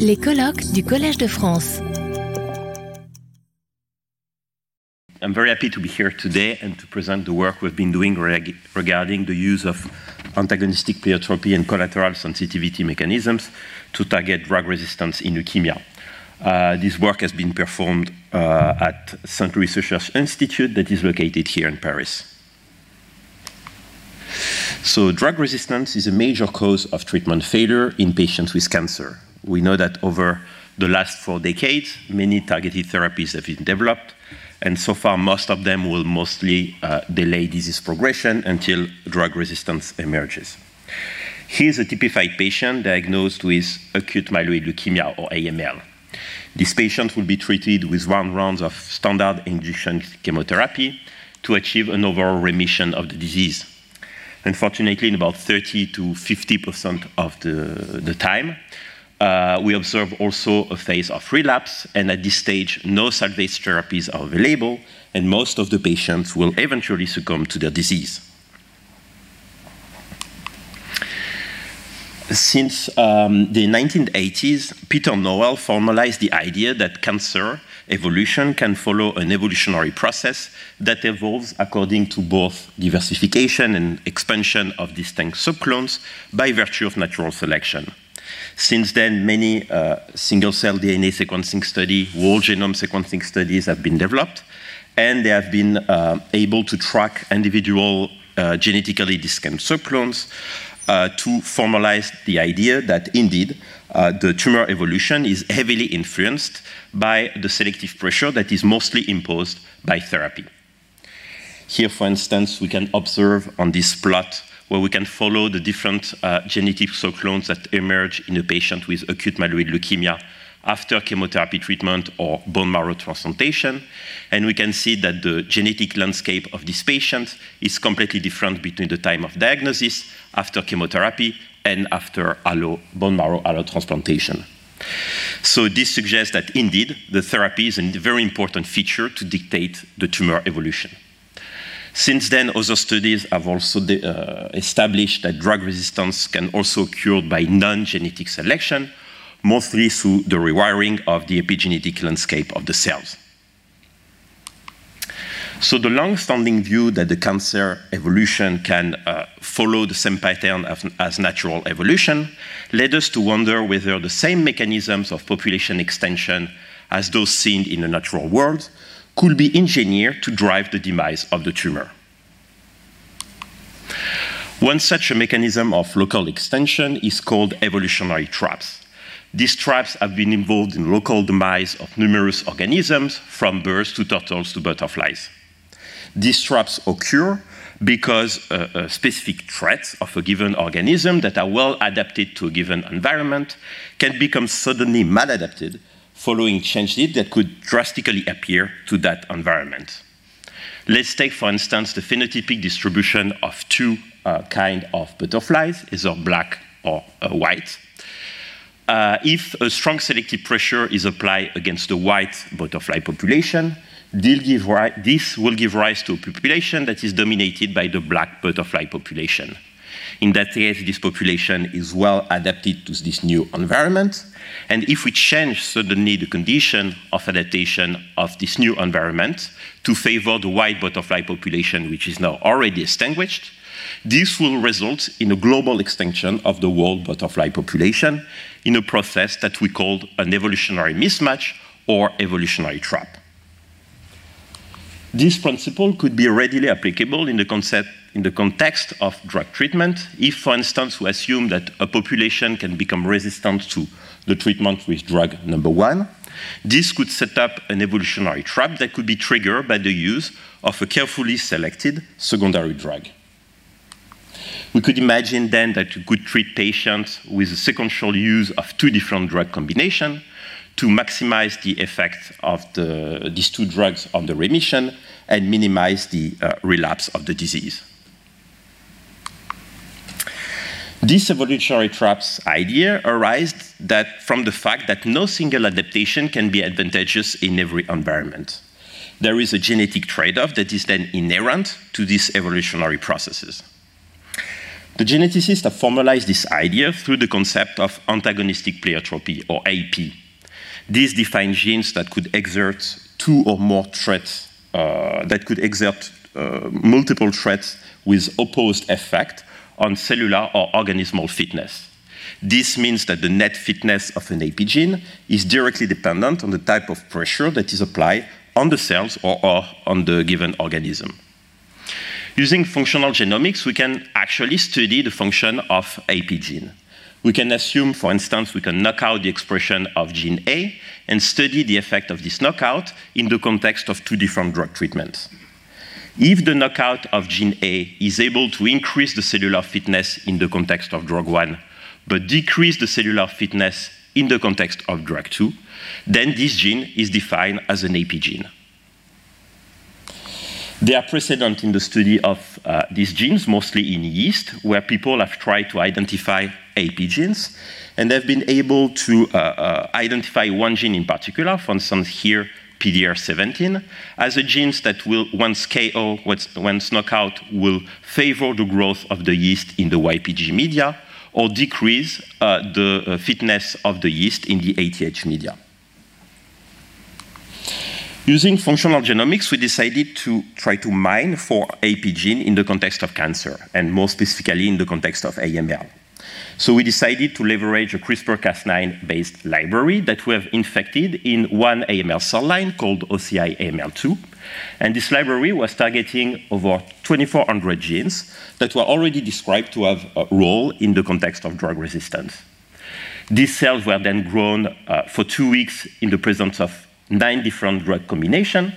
Les colloques du Collège de France. I'm very happy to be here today and to present the work we've been doing reg regarding the use of antagonistic pleiotropy and collateral sensitivity mechanisms to target drug resistance in leukemia. Uh, this work has been performed uh, at. Louis Research Institute that is located here in Paris. So, drug resistance is a major cause of treatment failure in patients with cancer. We know that over the last four decades, many targeted therapies have been developed, and so far, most of them will mostly uh, delay disease progression until drug resistance emerges. Here's a typified patient diagnosed with acute myeloid leukemia or AML. This patient will be treated with one round of standard induction chemotherapy to achieve an overall remission of the disease. Unfortunately, in about 30 to 50% of the, the time, we observe also a phase of relapse, and at this stage, no salvage therapies are available, and most of the patients will eventually succumb to their disease. Since um, the 1980s, Peter Nowell formalized the idea that cancer evolution can follow an evolutionary process that evolves according to both diversification and expansion of distinct subclones by virtue of natural selection. Since then, many uh, single cell DNA sequencing studies, whole genome sequencing studies have been developed, and they have been uh, able to track individual uh, genetically distinct subclones uh, to formalize the idea that indeed uh, the tumor evolution is heavily influenced by the selective pressure that is mostly imposed by therapy. Here, for instance, we can observe on this plot where we can follow the different uh, genetic subclones that emerge in a patient with acute myeloid leukemia after chemotherapy treatment or bone marrow transplantation. And we can see that the genetic landscape of this patient is completely different between the time of diagnosis, after chemotherapy, and after allo, bone marrow allotransplantation. So this suggests that indeed the therapy is a very important feature to dictate the tumor evolution. Since then, other studies have also uh, established that drug resistance can also occur by non-genetic selection, mostly through the rewiring of the epigenetic landscape of the cells. So the long-standing view that the cancer evolution can uh, follow the same pattern as, as, natural evolution led us to wonder whether the same mechanisms of population extension as those seen in the natural world could be engineered to drive the demise of the tumor. One such a mechanism of local extension is called evolutionary traps. These traps have been involved in local demise of numerous organisms, from birds to turtles to butterflies. These traps occur because uh, uh, specific threats of a given organism that are well adapted to a given environment can become suddenly maladapted following change changes that could drastically appear to that environment. Let's take, for instance, the phenotypic distribution of two uh, kind of butterflies, either black or uh, white. Uh, if a strong selective pressure is applied against the white butterfly population, this will give rise to a population that is dominated by the black butterfly population. In that case, this population is well adapted to this new environment. And if we change suddenly the condition of adaptation of this new environment to favor the white butterfly population, which is now already extinguished, this will result in a global extinction of the world butterfly population in a process that we call an evolutionary mismatch or evolutionary trap. This principle could be readily applicable in the, concept, in the context of drug treatment if, for instance, we assume that a population can become resistant to the treatment with drug number one. This could set up an evolutionary trap that could be triggered by the use of a carefully selected secondary drug. We could imagine then that we could treat patients with a sequential use of two different drug combinations to maximize the effect of the, these two drugs on the remission and minimize the uh, relapse of the disease. This evolutionary traps idea arises that from the fact that no single adaptation can be advantageous in every environment. There is a genetic trade-off that is then inherent to these evolutionary processes. The geneticists have formalized this idea through the concept of antagonistic pleiotropy, or AP. These define genes that could exert two or more threats, uh, that could exert uh, multiple threats with opposed effect on cellular or organismal fitness. This means that the net fitness of an AP gene is directly dependent on the type of pressure that is applied on the cells or, or on the given organism. Using functional genomics, we can actually study the function of AP gene. We can assume, for instance, we can knock out the expression of gene A and study the effect of this knockout in the context of two different drug treatments. If the knockout of gene A is able to increase the cellular fitness in the context of drug 1, but decrease the cellular fitness in the context of drug 2, then this gene is defined as an AP gene. There are precedents in the study of uh, these genes, mostly in yeast, where people have tried to identify AP genes, and they've been able to uh, uh, identify one gene in particular, for instance, here, PDR17, as a gene that will, once KO, once knockout, will favor the growth of the yeast in the YPG media or decrease uh, the uh, fitness of the yeast in the ATH media. Using functional genomics, we decided to try to mine for AP gene in the context of cancer, and more specifically in the context of AML. So we decided to leverage a CRISPR-Cas9 based library that we have infected in one AML cell line called OCI AML2. And this library was targeting over 2,400 genes that were already described to have a role in the context of drug resistance. These cells were then grown uh, for two weeks in the presence of nine different drug combinations,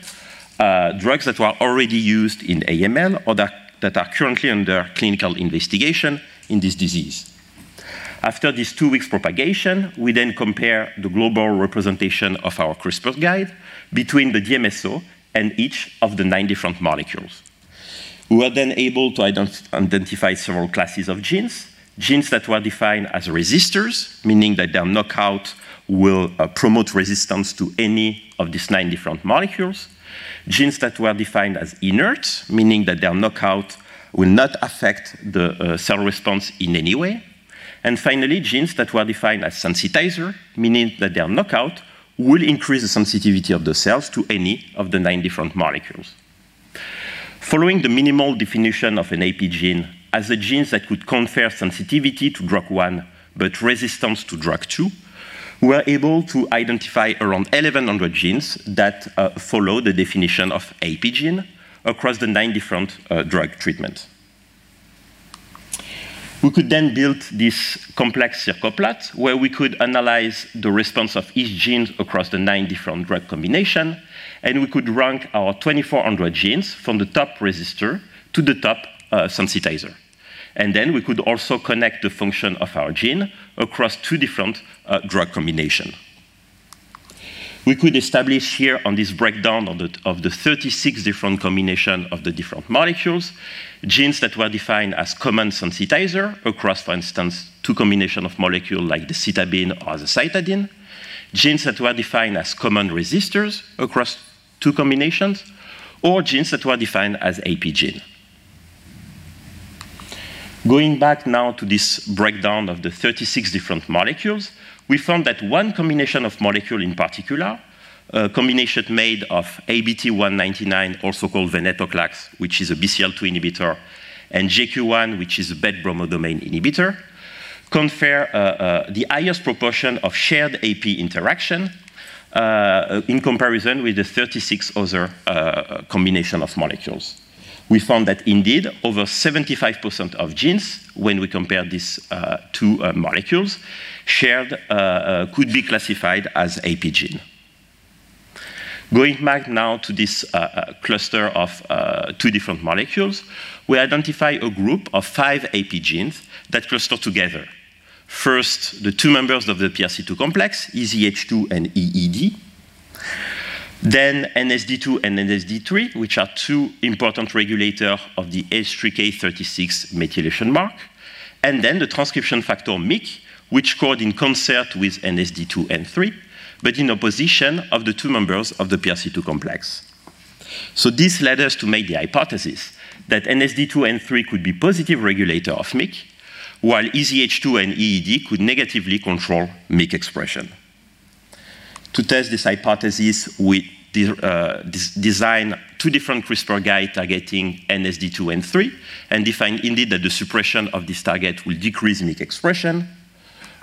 uh, drugs that were already used in AML or that, that are currently under clinical investigation in this disease. After this two weeks propagation, we then compare the global representation of our CRISPR guide between the DMSO and each of the nine different molecules. We were then able to ident identify several classes of genes, genes that were defined as resistors, meaning that their knockout will uh, promote resistance to any of these nine different molecules. Genes that were defined as inert, meaning that their knockout will not affect the uh, cell response in any way. And finally, genes that were defined as sensitizer, meaning that they are knockout will increase the sensitivity of the cells to any of the nine different molecules. Following the minimal definition of an AP gene as a gene that could confer sensitivity to drug 1 but resistance to drug 2, we were able to identify around 1,100 genes that uh, follow the definition of AP gene across the nine different uh, drug treatments. We could then build this complex circoplot where we could analyze the response of each gene across the nine different drug combinations, and we could rank our 2,400 genes from the top resistor to the top uh, sensitizer. And then we could also connect the function of our gene across two different uh, drug combinations. We could establish here on this breakdown of the, of the 36 different combinations of the different molecules, genes that were defined as common sensitizer across, for instance, two combinations of molecules like the cytabine or the cytidine, genes that were defined as common resistors across two combinations, or genes that were defined as AP gene. Going back now to this breakdown of the 36 different molecules, we found that one combination of molecule in particular, a combination made of ABT199, also called venetoclax, which is a BCL2 inhibitor, and JQ1, which is a BET bromodomain inhibitor, confer uh, uh, the highest proportion of shared AP interaction uh, in comparison with the 36 other uh, combination of molecules we found that indeed over 75% of genes, when we compare these uh, two uh, molecules, shared uh, uh could be classified as AP gene. Going back now to this uh, uh, cluster of two different molecules, we identify a group of five AP genes that cluster together. First, the two members of the PRC2 complex, EZH2 and EED. Then NSD2 and NSD3, which are two important regulators of the H3K36 methylation mark. And then the transcription factor MYC, which code in concert with NSD2 and 3, but in opposition of the two members of the PRC2 complex. So this led us to make the hypothesis that NSD2 and 3 could be positive regulator of MYC, while EZH2 and EED could negatively control MYC expression. To test this hypothesis, we de uh, design two different CRISPR guides targeting NSD2 and 3, and define indeed that the suppression of this target will decrease MYC expression,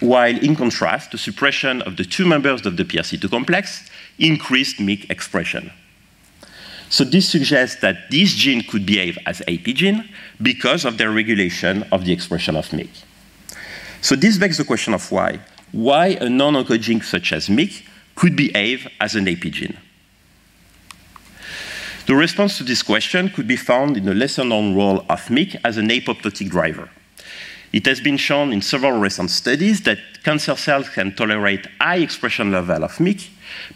while in contrast, the suppression of the two members of the PRC2 complex increased MYC expression. So this suggests that this gene could behave as AP gene because of their regulation of the expression of MYC. So this begs the question of why. Why a non-oncogene such as MYC could behave as an AP gene? The response to this question could be found in the lesser-known role of MYC as an apoptotic driver. It has been shown in several recent studies that cancer cells can tolerate high expression level of MYC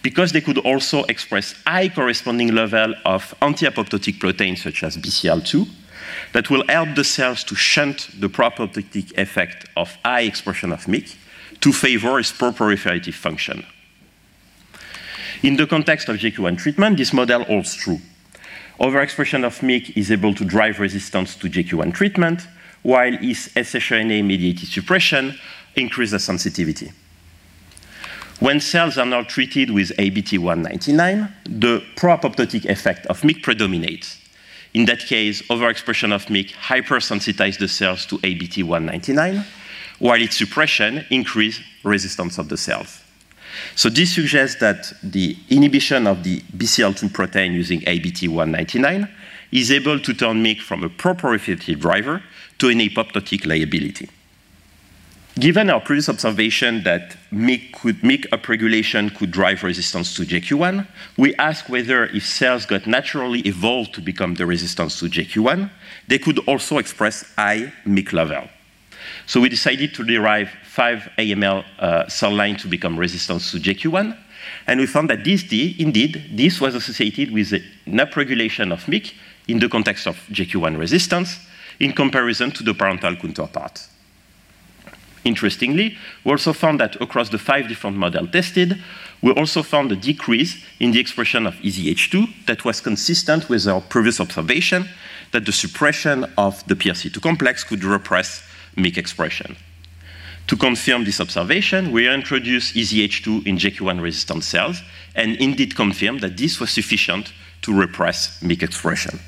because they could also express high corresponding level of anti-apoptotic proteins such as BCL2 that will help the cells to shunt the pro-apoptotic effect of high expression of MYC to favor its pro-proliferative function. In the context of JQ1 treatment, this model holds true. Overexpression of MYC is able to drive resistance to JQ1 treatment, while its shRNA-mediated suppression increases sensitivity. When cells are now treated with ABT-199, the pro-apoptotic effect of MYC predominates. In that case, overexpression of MYC hypersensitizes the cells to ABT-199, while its suppression increases resistance of the cells. So this suggests that the inhibition of the BCL2 protein using ABT-199 is able to turn MYC from a pro-proliferative driver to an apoptotic liability. Given our previous observation that MYC, could, MYC upregulation could drive resistance to JQ1, we ask whether if cells got naturally evolved to become the resistance to JQ1, they could also express high MYC level. So we decided to derive five AML uh, cell lines to become resistant to JQ1, and we found that this indeed, this was associated with an upregulation of MYC in the context of JQ1 resistance in comparison to the parental counterpart. Interestingly, we also found that across the five different models tested, we also found a decrease in the expression of EZH2 that was consistent with our previous observation that the suppression of the PRC2 complex could repress MYC expression. To confirm this observation, we introduced EZH2 in JQ1 resistant cells and indeed confirmed that this was sufficient to repress MYC expression.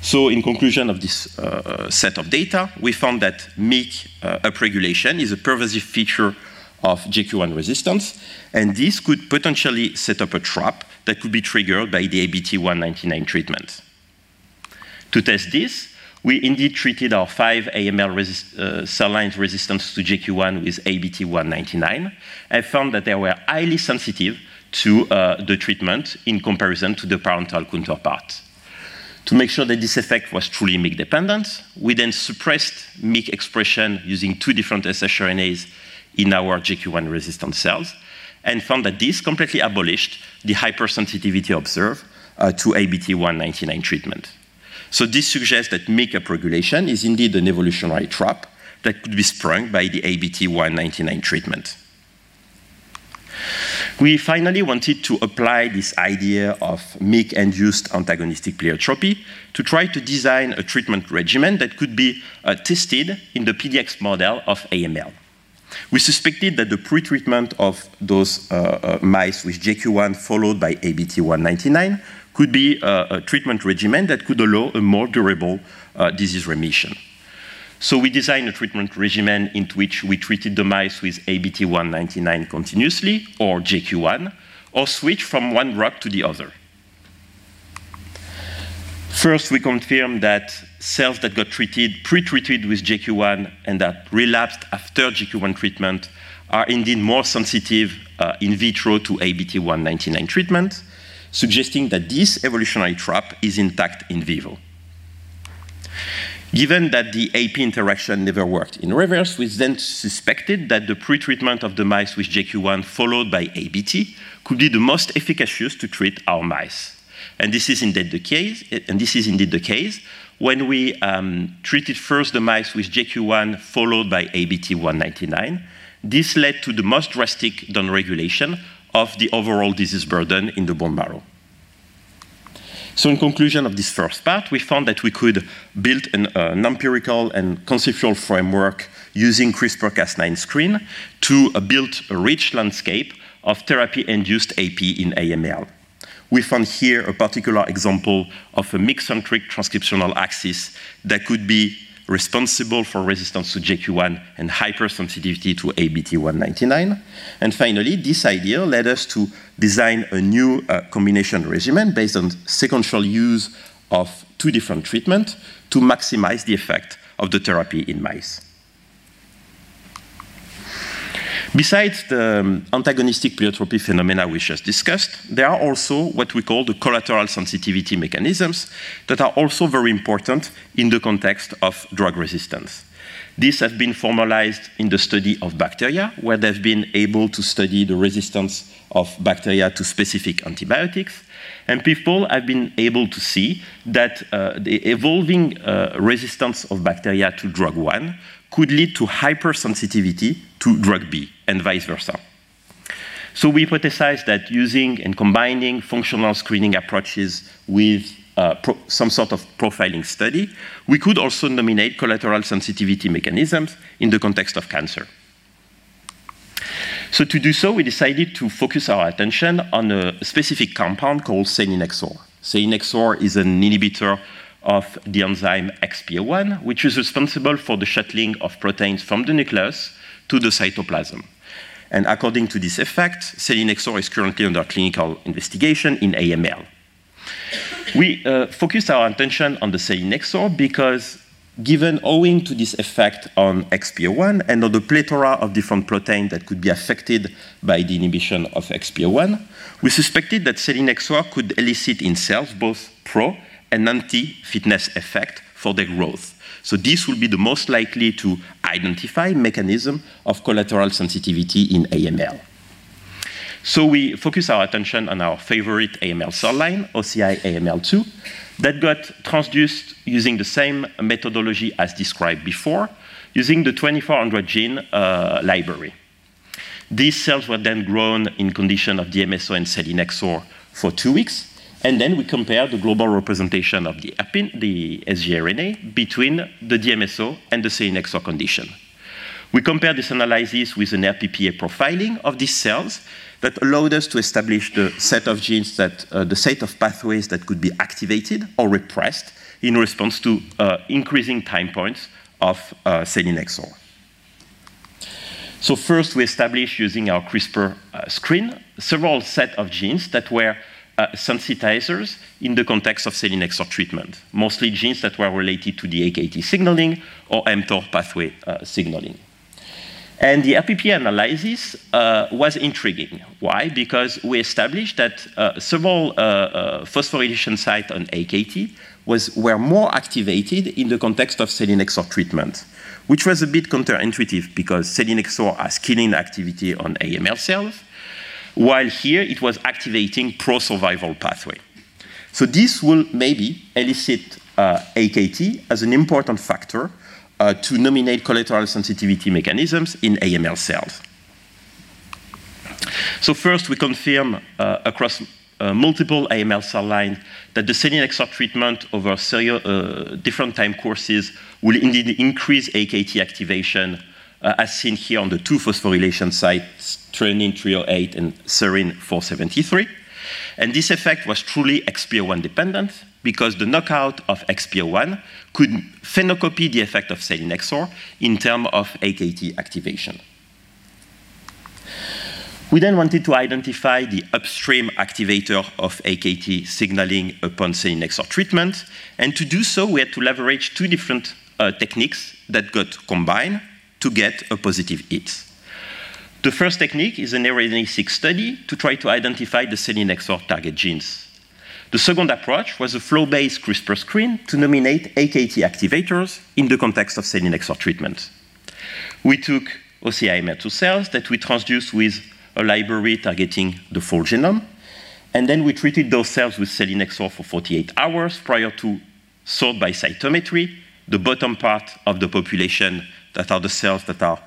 So in conclusion of this uh, set of data, we found that MYC uh, upregulation is a pervasive feature of JQ1 resistance, and this could potentially set up a trap that could be triggered by the ABT-199 treatment. To test this, we indeed treated our five AML uh, cell lines resistance to JQ1 with ABT-199 and found that they were highly sensitive to uh, the treatment in comparison to the parental counterpart. To make sure that this effect was truly MYC dependent, we then suppressed MYC expression using two different shRNAs in our JQ1 resistant cells and found that this completely abolished the hypersensitivity observed uh, to ABT199 treatment. So this suggests that MYC upregulation is indeed an evolutionary trap that could be sprung by the ABT199 treatment. We finally wanted to apply this idea of MYC-induced antagonistic pleiotropy to try to design a treatment regimen that could be uh, tested in the PDX model of AML. We suspected that the pretreatment of those uh, uh, mice with JQ1 followed by ABT199 could be a, a, treatment regimen that could allow a more durable uh, disease remission. So we designed a treatment regimen in which we treated the mice with ABT199 continuously, or JQ1, or switch from one drug to the other. First, we confirmed that cells that got treated, pre-treated with JQ1 and that relapsed after JQ1 treatment are indeed more sensitive uh, in vitro to ABT199 treatment, suggesting that this evolutionary trap is intact in vivo. Given that the AP interaction never worked in reverse, we then suspected that the pretreatment of the mice with JQ1 followed by ABT could be the most efficacious to treat our mice. And this is indeed the case, and this is indeed the case when we um, treated first the mice with JQ1 followed by ABT199. This led to the most drastic downregulation of the overall disease burden in the bone marrow. So in conclusion of this first part, we found that we could build an, uh, an empirical and conceptual framework using CRISPR-Cas9 screen to uh, build a rich landscape of therapy-induced AP in AML. We found here a particular example of a mix-centric transcriptional axis that could be responsible for resistance to JQ1 and hypersensitivity to ABT199. And finally, this idea led us to design a new uh, combination regimen based on sequential use of two different treatments to maximize the effect of the therapy in mice. Besides the um, antagonistic pleiotropy phenomena we just discussed, there are also what we call the collateral sensitivity mechanisms that are also very important in the context of drug resistance. These have been formalized in the study of bacteria, where they've been able to study the resistance of bacteria to specific antibiotics. And people have been able to see that uh, the evolving uh, resistance of bacteria to drug 1 could lead to hypersensitivity to drug B and vice versa. So we hypothesized that using and combining functional screening approaches with uh, some sort of profiling study, we could also nominate collateral sensitivity mechanisms in the context of cancer. So to do so, we decided to focus our attention on a specific compound called selinexor. Selinexor is an inhibitor of the enzyme XPO1, which is responsible for the shuttling of proteins from the nucleus to the cytoplasm. And according to this effect, selinexor is currently under clinical investigation in AML. We uh, focused our attention on the selinexor because given owing to this effect on XPO1 and on the plethora of different proteins that could be affected by the inhibition of XPO1, we suspected that selinexor could elicit in cells both pro and anti-fitness effect for their growth. So this will be the most likely to identify mechanism of collateral sensitivity in AML. So we focus our attention on our favorite AML cell line, OCI AML2, that got transduced using the same methodology as described before, using the 2400 gene uh, library. These cells were then grown in condition of DMSO and selinexor for two weeks, and then we compare the global representation of the, APIN, the sgRNA between the DMSO and the selinexor condition. We compare this analysis with an RPPA profiling of these cells that allowed us to establish the set of genes that, uh, the set of pathways that could be activated or repressed in response to uh, increasing time points of uh, selinexor. So first we established using our CRISPR uh, screen several set of genes that were uh, sensitizers in the context of selinexor treatment, mostly genes that were related to the AKT signaling or mTOR pathway uh, signaling. And the RPP analysis uh, was intriguing. Why? Because we established that uh, several uh, uh, phosphorylation sites on AKT was, were more activated in the context of selinexor treatment, which was a bit counterintuitive because selinexor has killing activity on AML cells, while here it was activating pro-survival pathway. So this will maybe elicit uh, AKT as an important factor uh, to nominate collateral sensitivity mechanisms in AML cells. So first, we confirm uh, across uh, multiple AML cell lines that the selinexor treatment over serial, uh, different time courses will indeed increase AKT activation uh, as seen here on the two phosphorylation sites, threonine 308 and serine 473. And this effect was truly XPO1 dependent because the knockout of XPO1 could phenocopy the effect of selinexor in terms of AKT activation. We then wanted to identify the upstream activator of AKT signaling upon selinexor treatment, and to do so, we had to leverage two different uh, techniques that got combined to get a positive hit. The first technique is an RNA-seq study to try to identify the selinexor target genes. The second approach was a flow-based CRISPR screen to nominate AKT activators in the context of selinexor treatment. We took OCI-MER2 cells that we transduced with a library targeting the full genome, and then we treated those cells with selinexor for 48 hours prior to sort by cytometry, the bottom part of the population that are the cells that are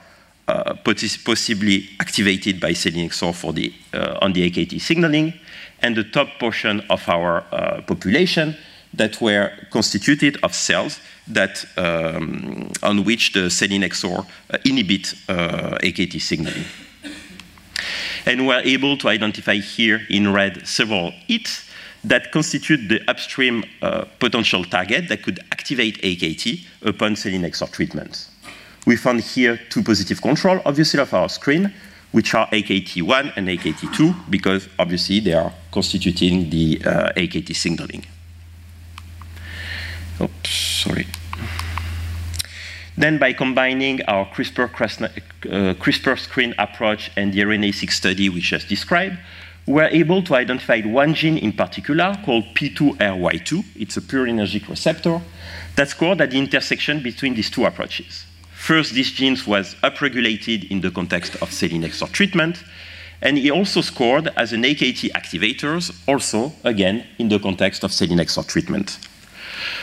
uh, possibly activated by selinexor for the, uh, on the AKT signaling, and the top portion of our uh, population that were constituted of cells that, um, on which the selinexor uh, inhibit uh, AKT signaling. And we're able to identify here in red several hits that constitute the upstream potential target that could activate AKT upon selinexor treatment. We found here two positive control, obviously, of our screen, which are AKT1 and AKT2, because obviously they are constituting the uh, AKT signaling. Oops, sorry. Then by combining our CRISPR, uh, CRISPR screen approach and the RNA-seq study we just described, we were able to identify one gene in particular called P2RY2. It's a purinergic receptor that's scored at the intersection between these two approaches. First, this gene was upregulated in the context of selinexor treatment, and he also scored as an AKT activator, also, again, in the context of selinexor treatment.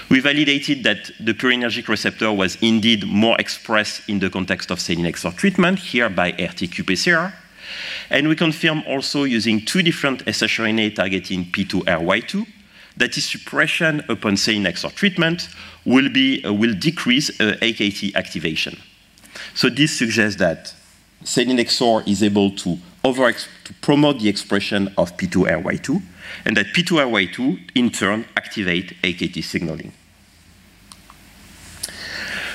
We validated that the purinergic receptor was indeed more expressed in the context of selinexor treatment, here by RT-qPCR, and we confirm also using two different shRNA targeting P2RY2 that is suppression upon selinexor treatment will, be, uh, will decrease uh, AKT activation. So this suggests that selinexor is able to, over to promote the expression of P2RY2, and that P2RY2 in turn activate AKT signaling.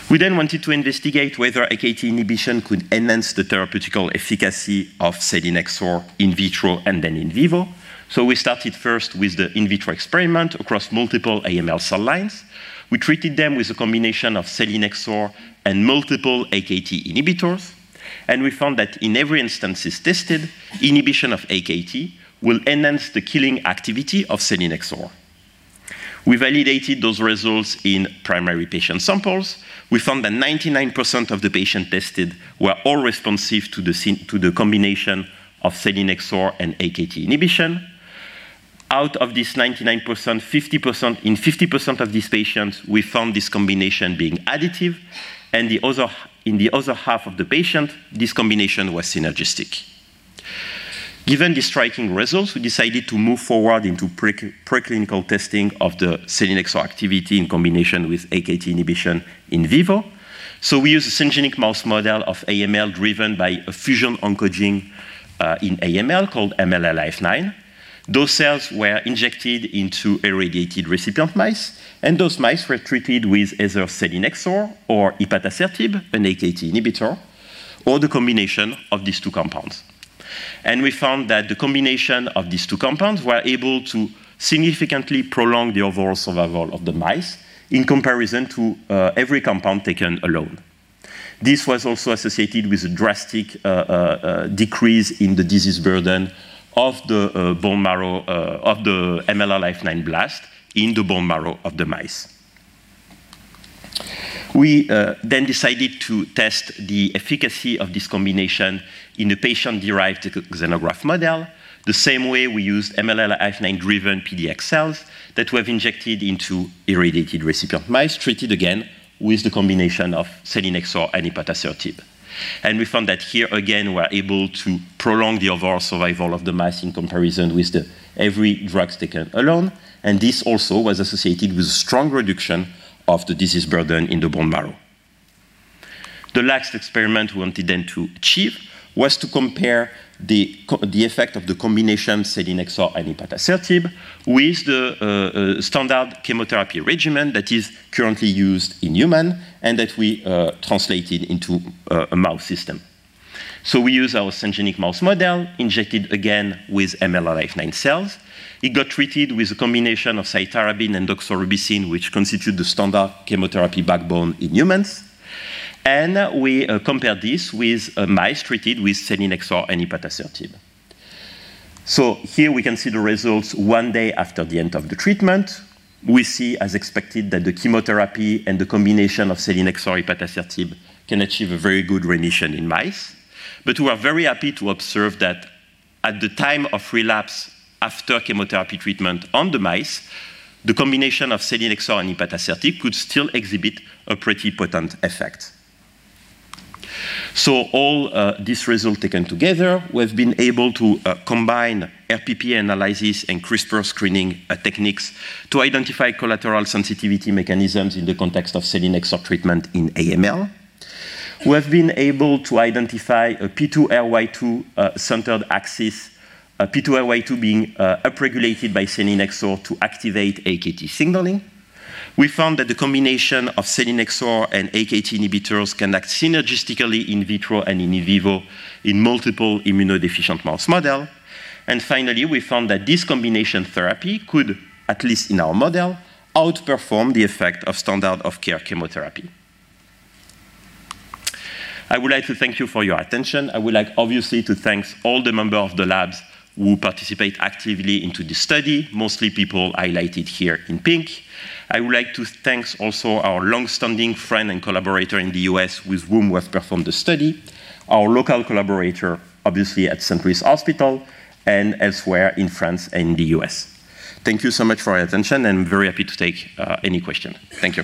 We then wanted to investigate whether AKT inhibition could enhance the therapeutical efficacy of selinexor in vitro and then in vivo. So we started first with the in vitro experiment across multiple AML cell lines. We treated them with a combination of selinexor and multiple AKT inhibitors. And we found that in every instances tested, inhibition of AKT will enhance the killing activity of selinexor. We validated those results in primary patient samples. We found that 99% of the patients tested were all responsive to the, to the combination of selinexor and AKT inhibition. Out of this 99%, 50%, in 50% of these patients, we found this combination being additive, and the other, in the other half of the patient, this combination was synergistic. Given the striking results, we decided to move forward into pre preclinical testing of the selinexor activity in combination with AKT inhibition in vivo. So we use a syngeneic mouse model of AML driven by a fusion oncogene uh, in AML called MLLIF9. Those cells were injected into irradiated recipient mice, and those mice were treated with either selinexor or ipatasertib, an AKT inhibitor, or the combination of these two compounds. And we found that the combination of these two compounds were able to significantly prolong the overall survival of the mice in comparison to uh, every compound taken alone. This was also associated with a drastic uh, uh, uh decrease in the disease burden of the uh, bone marrow, uh, of the MLL-Life9 blast in the bone marrow of the mice. We uh, then decided to test the efficacy of this combination in a patient-derived xenograft model, the same way we used MLL-IF9-driven PDX cells that we have injected into irradiated recipient mice, treated again with the combination of selinexor and ipatasertib. And we found that here again we're able to prolong the overall survival of the mice in comparison with the every drug taken alone. And this also was associated with a strong reduction of the disease burden in the bone marrow. The last experiment we wanted then to achieve was to compare the, the effect of the combination selinexor and ipatasertib with the uh, uh, standard chemotherapy regimen that is currently used in human and that we uh, translated into uh, a mouse system. So we use our syngeneic mouse model, injected again with MLL-Life9 cells, it got treated with a combination of cytarabine and doxorubicin, which constitute the standard chemotherapy backbone in humans. And we uh, compared this with uh, mice treated with selinexor and ipatasertib. So here we can see the results one day after the end of the treatment. We see, as expected, that the chemotherapy and the combination of selinexor and ipatasertib can achieve a very good remission in mice. But we are very happy to observe that at the time of relapse after chemotherapy treatment on the mice, the combination of selinexor and ipatasertib could still exhibit a pretty potent effect. So all uh, these results taken together, we've been able to uh, combine RPP analysis and CRISPR screening uh, techniques to identify collateral sensitivity mechanisms in the context of selinexor treatment in AML. We have been able to identify a P2RY2 uh, centered axis, P2RY2 being uh, upregulated by selinexor to activate AKT signaling. We found that the combination of selinexor and AKT inhibitors can act synergistically in vitro and in vivo in multiple immunodeficient mouse models. And finally, we found that this combination therapy could, at least in our model, outperform the effect of standard of care chemotherapy. I would like to thank you for your attention. I would like obviously to thank all the members of the labs who participate actively into the study, mostly people highlighted here in pink. I would like to thank also our long-standing friend and collaborator in the US with whom we have performed the study, our local collaborator, obviously at St. Louis Hospital, and elsewhere in France and in the US. Thank you so much for your attention, and I'm very happy to take uh, any question. Thank you.